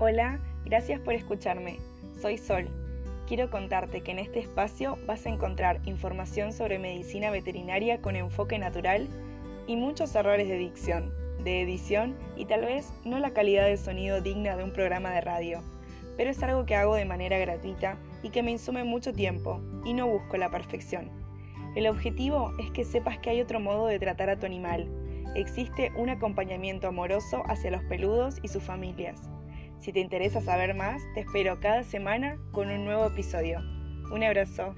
Hola, gracias por escucharme. Soy Sol. Quiero contarte que en este espacio vas a encontrar información sobre medicina veterinaria con enfoque natural y muchos errores de dicción, de edición y tal vez no la calidad de sonido digna de un programa de radio. Pero es algo que hago de manera gratuita y que me insume mucho tiempo y no busco la perfección. El objetivo es que sepas que hay otro modo de tratar a tu animal. Existe un acompañamiento amoroso hacia los peludos y sus familias. Si te interesa saber más, te espero cada semana con un nuevo episodio. Un abrazo.